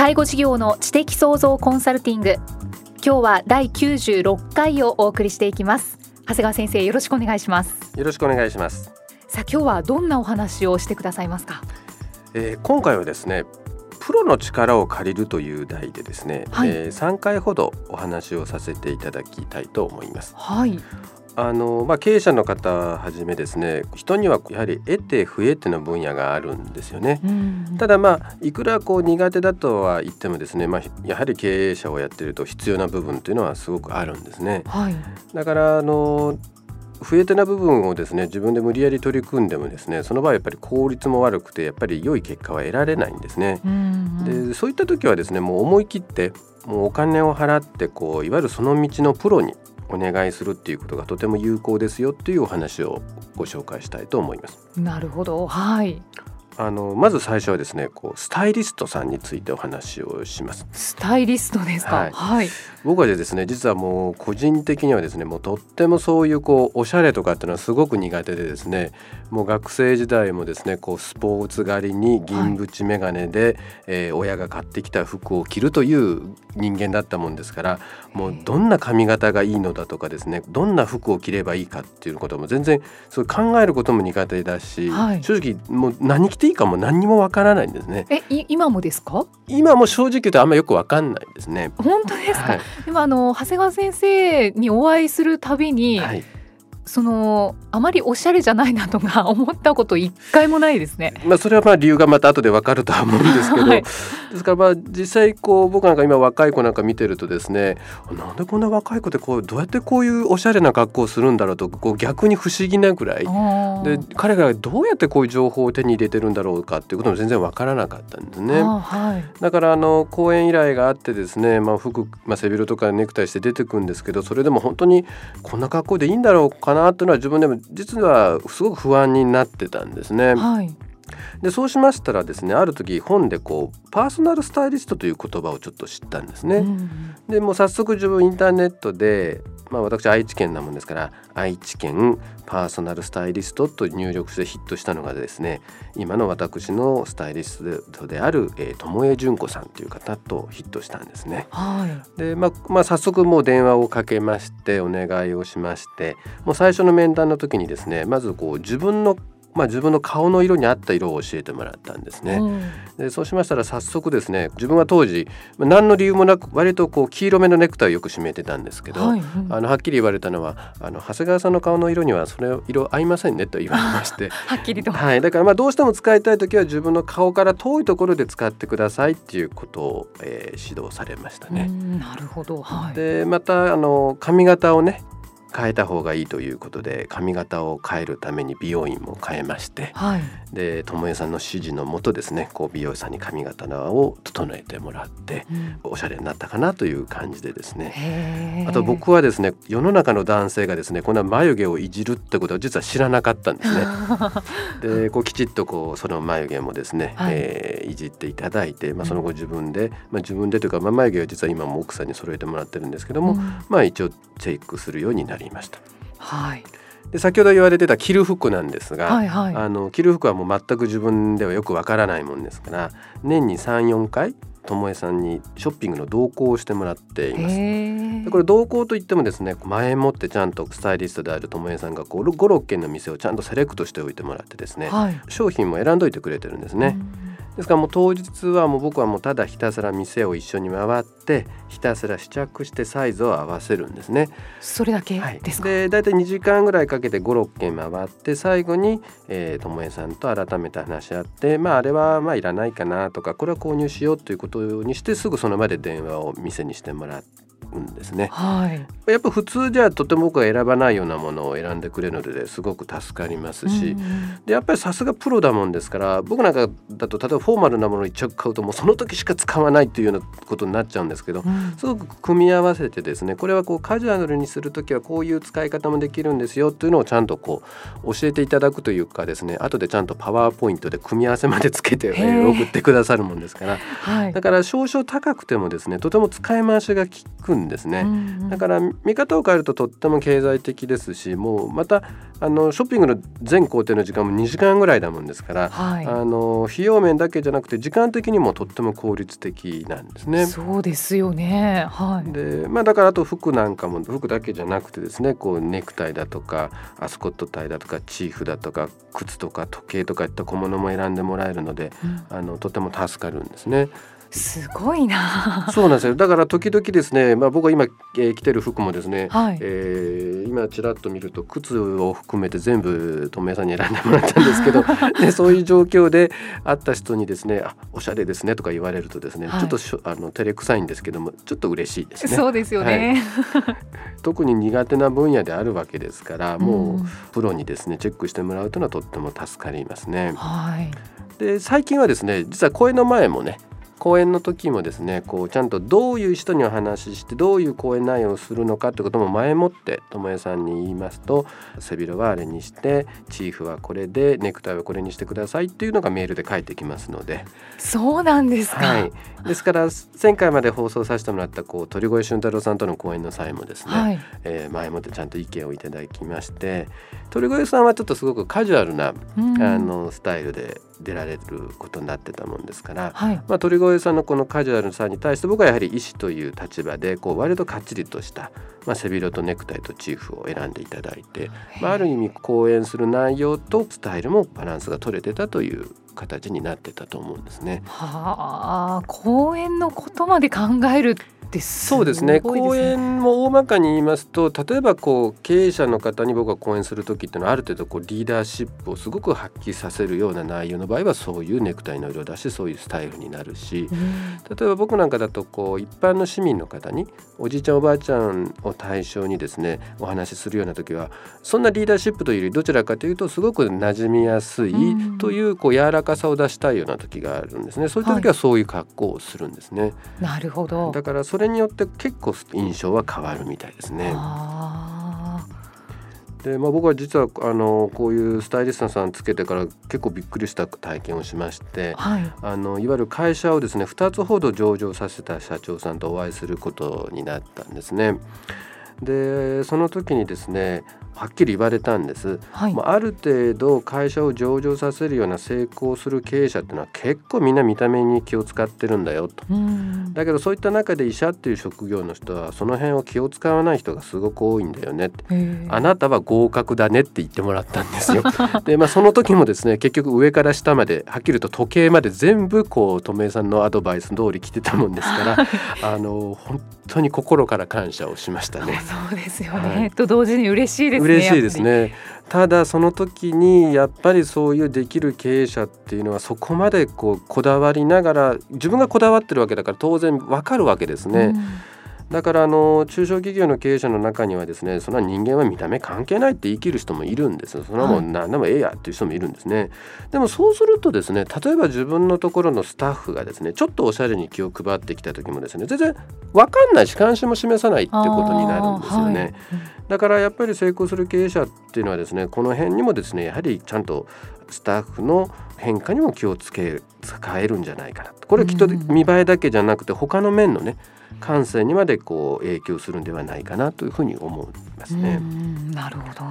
介護事業の知的創造コンサルティング。今日は第96回をお送りしていきます。長谷川先生よろしくお願いします。よろしくお願いします。さあ今日はどんなお話をしてくださいますか、えー、今回はですねプロの力を借りるという題でですね、はい、えー、3回ほどお話をさせていただきたいと思います。はい。あのまあ、経営者の方はじめですね人にはやはり得て増えての分野があるんですよね。ただまあいくらこう苦手だとは言ってもですね、まあ、やはり経営者をやってると必要な部分というのはすごくあるんですね。はい、だからあの不得手な部分をですね自分で無理やり取り組んでもですねその場合やっぱり効率も悪くてやっぱり良い結果は得られないんですね。でそういった時はですねもう思い切ってもうお金を払ってこういわゆるその道のプロにお願いするっていうことがとても有効ですよっていうお話をご紹介したいと思います。なるほどはいあのまず最初はですねこうスタイリストさんについてお話をします。スタイリストですか、はい、はい、僕はですね実はもう個人的にはですねもうとってもそういうこうおしゃれとかっていうのはすごく苦手でですねもう学生時代もですねこうスポーツ狩りに銀縁眼鏡で、はい、えー、親が買ってきた服を着るという人間だったもんですからもうどんな髪型がいいのだとかですねどんな服を着ればいいかっていうことも全然そう考えることも苦手だし、はい、正直もう何着ていいかも何にもわからないんですね。え今もですか？今も正直言うとあんまよくわかんないですね。本当ですか、はい、でもあの長谷川先生にお会いするたびに、はいそのあまりおしゃれじゃないなとか 思ったこと一回もないですね。まあそれはまあ理由がまた後でわかるとは思うんですけど、はい、ですからまあ実際こう僕なんか今若い子なんか見てるとですねなんでこんな若い子ってこうどうやってこういうおしゃれな格好をするんだろうとこう逆に不思議なぐらい。で彼がどうやってこういう情報を手に入れてるんだろうかっていうことも全然わからなかったんですね。はい、だからあの講演依頼があってですね、まあ、服、まあ、背広とかネクタイして出てくるんですけどそれでも本当にこんな格好でいいんだろうかかなっていうのは自分でも実はすごく不安になってたんですね。はいでそうしましたらですねある時本でこうパーソナルスタイリストという言葉をちょっと知ったんですね。うん、でもう早速自分インターネットで、まあ、私愛知県なもんですから愛知県パーソナルスタイリストと入力してヒットしたのがですね今の私のスタイリストである、えー、友江純子さんという方とヒットしたんですね。はい、で、まあ、まあ早速もう電話をかけましてお願いをしましてもう最初の面談の時にですねまずこう自分のまあ、自分の顔の色に合った色を教えてもらったんですね。うん、でそうしましたら早速ですね自分は当時何の理由もなく割とこう黄色めのネクタイをよく締めてたんですけど、はいうん、あのはっきり言われたのはあの長谷川さんの顔の色にはそれ色合いませんねと言われまして。はっきりと、はい、だからまあどうしても使いたい時は自分の顔から遠いところで使ってくださいっていうことを、えー、指導されましたね。なるほど、はい、でまたあの髪型をね変えた方がいいということで髪型を変えるために美容院も変えまして、はい、で智恵さんの指示のもとですねこう美容師さんに髪型を整えてもらって、うん、おしゃれになったかなという感じでですね。あと僕はですね世の中の男性がですねこんな眉毛をいじるってことは実は知らなかったんですね。でこうきちっとこうその眉毛もですね、はい。えー、いじっていただいて、まあ、その後自分で、まあ、自分でというか、まあ、眉毛は実は今も奥さんに揃えてもらってるんですけども、うん、まあ一応チェックするようになりました。はいで先ほど言われてた着る服なんですが、はいはい、あの着る服はもう全く自分ではよくわからないもんですから年に34回智恵さんにショッピングの同行をしてもらっています。でこれ同行といってもですね前もってちゃんとスタイリストである智恵さんが56軒の店をちゃんとセレクトしておいてもらってですね、はい、商品も選んどいてくれてるんですね。ですからもう当日はもう僕はもうただひたすら店を一緒に回ってひたすら試着してサイズを合わせるんですね。それだけですか、はい、で大体2時間ぐらいかけて56軒回って最後に智恵、えさんと改めて話し合ってまああれはまあいらないかなとかこれは購入しようということにしてすぐその場で電話を店にしてもらって。んですね、はい、やっぱ普通じゃとても僕は選ばないようなものを選んでくれるのですごく助かりますし、うん、でやっぱりさすがプロだもんですから僕なんかだと例えばフォーマルなものを一着買うともうその時しか使わないというようなことになっちゃうんですけど、うん、すごく組み合わせてですねこれはこうカジュアルにする時はこういう使い方もできるんですよというのをちゃんとこう教えていただくというかですね後でちゃんとパワーポイントで組み合わせまでつけて、えー、送ってくださるもんですから、はい、だから少々高くてもですねとても使い回しが効くんですね。うんだから見方を変えるととっても経済的ですしもうまたあのショッピングの全工程の時間も2時間ぐらいだもんですから、はい、あの費用面だけじゃなくて時間的にもとっても効率的なんですね。そうですよね、はい、でまあ、だからあと服なんかも服だけじゃなくてですねこうネクタイだとかアスコットタイだとかチーフだとか靴とか時計とかいった小物も選んでもらえるので、うん、あのとても助かるんですね。すごいな。そうなんですよ。だから時々ですね、まあ僕は今、えー、着てる服もですね、はい、えー、今ちらっと見ると靴を含めて全部とめさんに選んでもらったんですけど、でそういう状況で会った人にですね、あおしゃれですねとか言われるとですね、はい、ちょっとしょあの照れくさいんですけども、ちょっと嬉しいですね。そうですよね。はい、特に苦手な分野であるわけですから、もうプロにですねチェックしてもらうというのはとっても助かりますね。はい。で最近はですね、実は公演の前もね。講演の時もですねこうちゃんとどういう人にお話ししてどういう講演内容をするのかってことも前もって智恵さんに言いますと背広はあれにしてチーフはこれでネクタイはこれにしてくださいっていうのがメールで返ってきますので。そうなんですか、はい、ですから前回まで放送させてもらったこう鳥越俊太郎さんとの講演の際もですね、はい、えー、前もってちゃんと意見をいただきまして鳥越さんはちょっとすごくカジュアルな、うん、あのスタイルで出られることになってたもんですから、はい、まあ、鳥越さんのこのカジュアルさに対して僕はやはり医師という立場でこう割とかっちりとした、まあ、背広とネクタイとチーフを選んでいただいて、まあ、ある意味講演する内容とスタイルもバランスが取れてたという形になってたと思うんですね。はあ講演のことまで考えるそうですね。講演も大まかに言いますと例えばこう経営者の方に僕が講演する時っていうのはある程度こうリーダーシップをすごく発揮させるような内容の場合はそういうネクタイの色だしそういうスタイルになるし、例えば僕なんかだとこう一般の市民の方におじいちゃんおばあちゃんを対象にですねお話しするような時はそんなリーダーシップというよりどちらかというとすごく馴染みやすいというこう柔らかさを出したいような時があるんですね。そういった時はそういう格好をするんですね。はい、なるほど。だからそれによって結構印象は変わるみたいですね。でまあ、僕は実はあのこういうスタイリストさんつけてから結構びっくりした体験をしまして、はい、あのいわゆる会社をですね2つほど上場させた社長さんとお会いすることになったんですね。でその時にですねはっきり言われたんです、はい、ある程度会社を上場させるような成功する経営者っていうのは結構みんな見た目に気を使ってるんだよと。だけどそういった中で医者っていう職業の人はその辺を気を使わない人がすごく多いんだよねあなたは合格だねって言ってもらったんですよ。でまあその時もですね結局上から下まではっきりと時計まで全部こう留さんのアドバイス通り来てたもんですから あの本当に心から感謝をしましたねそうですよね、はい、と同時に嬉しいですね嬉しいですね。ただその時にやっぱりそういうできる経営者っていうのはそこまでこうこだわりながら自分がこだわってるわけだから当然わかるわけですね。うんだからあの中小企業の経営者の中にはですねそんな人間は見た目関係ないって言い切る人もいるんですそんなもん何でもええやっていう人もいるんですね、はい、でもそうするとですね例えば自分のところのスタッフがですねちょっとおしゃれに気を配ってきた時もですね全然分かんないし関心も示さないってことになるんですよね、はい、だからやっぱり成功する経営者っていうのはですねこの辺にもですねやはりちゃんとスタッフの変化にも気をつけ使えるんじゃないかなこれはきっと見栄えだけじゃなくて他の面のね感性にまでこう影響するんではないかなというふうに思いますね。なるほど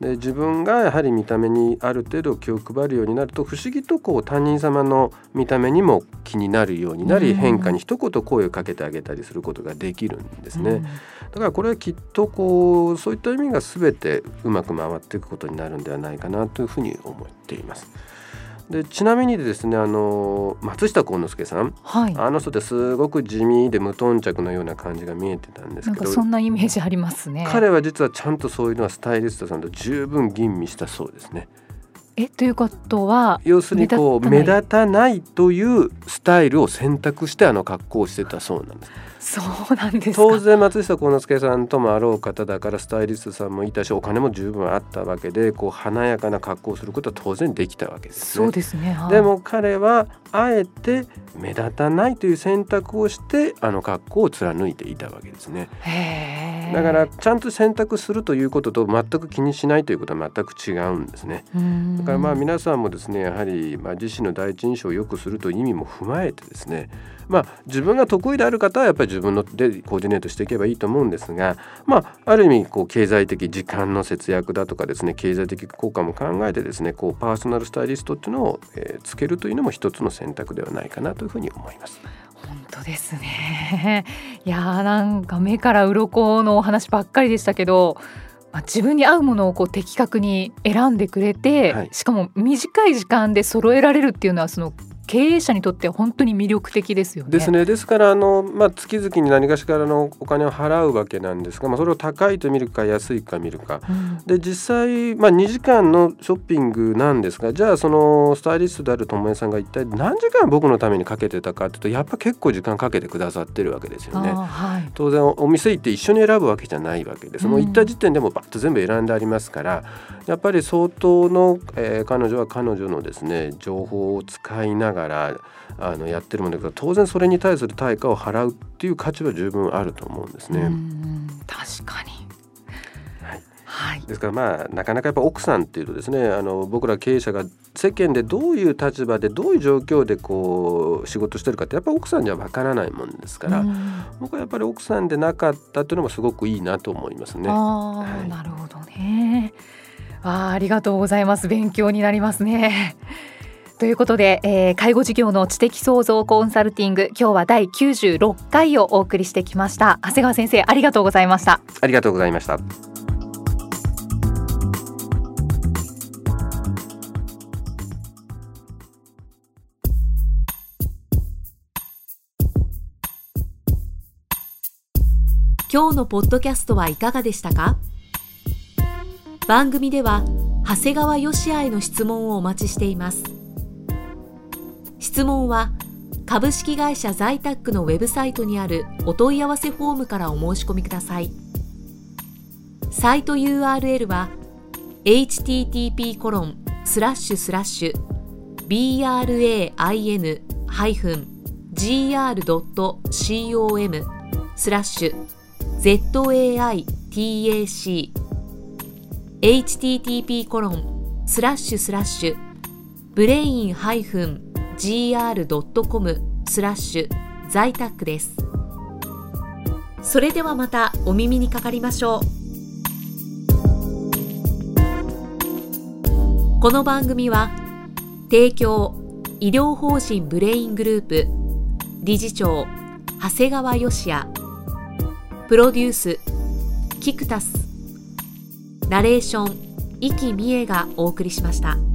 で自分がやはり見た目にある程度気を配るようになると不思議とこう他人様の見た目にも気になるようになり、変化に一言声をかけてあげたりすることができるんですね。だからこれはきっとこうそういった意味が全てうまく回っていくことになるんではないかなというふうに思っています。でちなみにですねあの松下幸之助さん、はい、あの人ってすごく地味で無頓着のような感じが見えてたんですけど。そんなイメージありますね。彼は実はちゃんとそういうのはスタイリストさんと十分吟味したそうですね。えということは要するにこう目立たないというスタイルを選択してあの格好をしてたそうなんです。そうなんです当然松下幸之助さんともあろう方だからスタイリストさんもいたしお金も十分あったわけでこう華やかな格好をすることは当然できたわけです、ね、そうですね、はい、でも彼はあえて目立たないという選択をしてあの格好を貫いていたわけですね。だからちゃんと選択するということと全く気にしないということは全く違うんですね。だからまあ皆さんもですねやはりまあ自身の第一印象を良くするという意味も踏まえてですねまあ、自分が得意である方はやっぱり自分のでコーディネートしていけばいいと思うんですが、まあ、ある意味こう経済的時間の節約だとかですね経済的効果も考えてですねこうパーソナルスタイリストっていうのを、えー、つけるというのも一つの選択ではないかなというふうに思います。本当ですね いやなんか目から鱗のお話ばっかりでしたけどまあ、自分に合うものをこう的確に選んでくれて、はい、しかも短い時間で揃えられるっていうのはその経営者にとって本当に魅力的ですよね。ですね。ですからあの、まあ、月々に何かしらのお金を払うわけなんですが、まあ、それを高いと見るか安いか見るか、うん、で実際、まあ、2時間のショッピングなんですがじゃあそのスタイリストである友江さんが一体何時間僕のためにかけてたかっていうとやっぱ結構時間かけてくださってるわけですよね。はい、当然お店行って一緒に選ぶわけじゃないわけです。もう行った時点でもバッと全部選んでありますからやっぱり相当の、えー、彼女は彼女のですね情報を使いながらあのやってるものだから当然それに対する対価を払うっていう価値は十分あると思うんですね。確かに。はい、ですからまあなかなかやっぱ奥さんっていうとですねあの僕ら経営者が世間でどういう立場でどういう状況でこう仕事してるかってやっぱ奥さんにはわからないもんですから、僕はやっぱり奥さんでなかったっていうのもすごくいいなと思いますね。あはい、なるほどね。あありがとうございます。勉強になりますね。ということで、えー、介護事業の知的創造コンサルティング今日は第96回をお送りしてきました。長谷川先生ありがとうございました。ありがとうございました。今日のポッドキャストはいかがでしたか？番組では長谷川義也への質問をお待ちしています質問は株式会社在宅のウェブサイトにあるお問い合わせフォームからお申し込みくださいサイト URL は http コロンスラッシュスラッシュ brain-gr.com スラッシュ zaitac http コロンスラッシュスラッシュブレイン -gr.com スラッシュ在宅ですそれではまたお耳にかかりましょうこの番組は提供医療法人ブレイングループ理事長長谷川義也プロデュースキクタスナレーション生きみえがお送りしました。